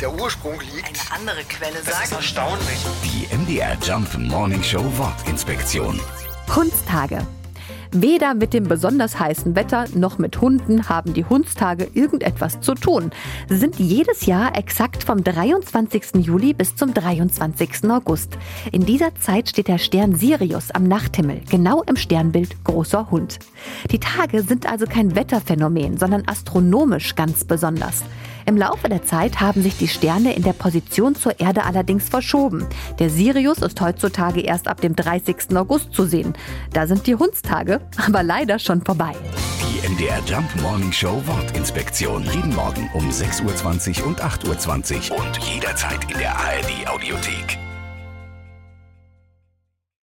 der Ursprung liegt. Eine andere Quelle Das ist sagt. erstaunlich. Die MDR Jump Morning Show Wortinspektion. Hundstage. Weder mit dem besonders heißen Wetter noch mit Hunden haben die Hundstage irgendetwas zu tun. Sie sind jedes Jahr exakt vom 23. Juli bis zum 23. August. In dieser Zeit steht der Stern Sirius am Nachthimmel, genau im Sternbild großer Hund. Die Tage sind also kein Wetterphänomen, sondern astronomisch ganz besonders. Im Laufe der Zeit haben sich die Sterne in der Position zur Erde allerdings verschoben. Der Sirius ist heutzutage erst ab dem 30. August zu sehen. Da sind die Hundstage aber leider schon vorbei. Die MDR Jump Morning Show Wortinspektion. Jeden Morgen um 6.20 Uhr und 8.20 Uhr und jederzeit in der ARD Audiothek.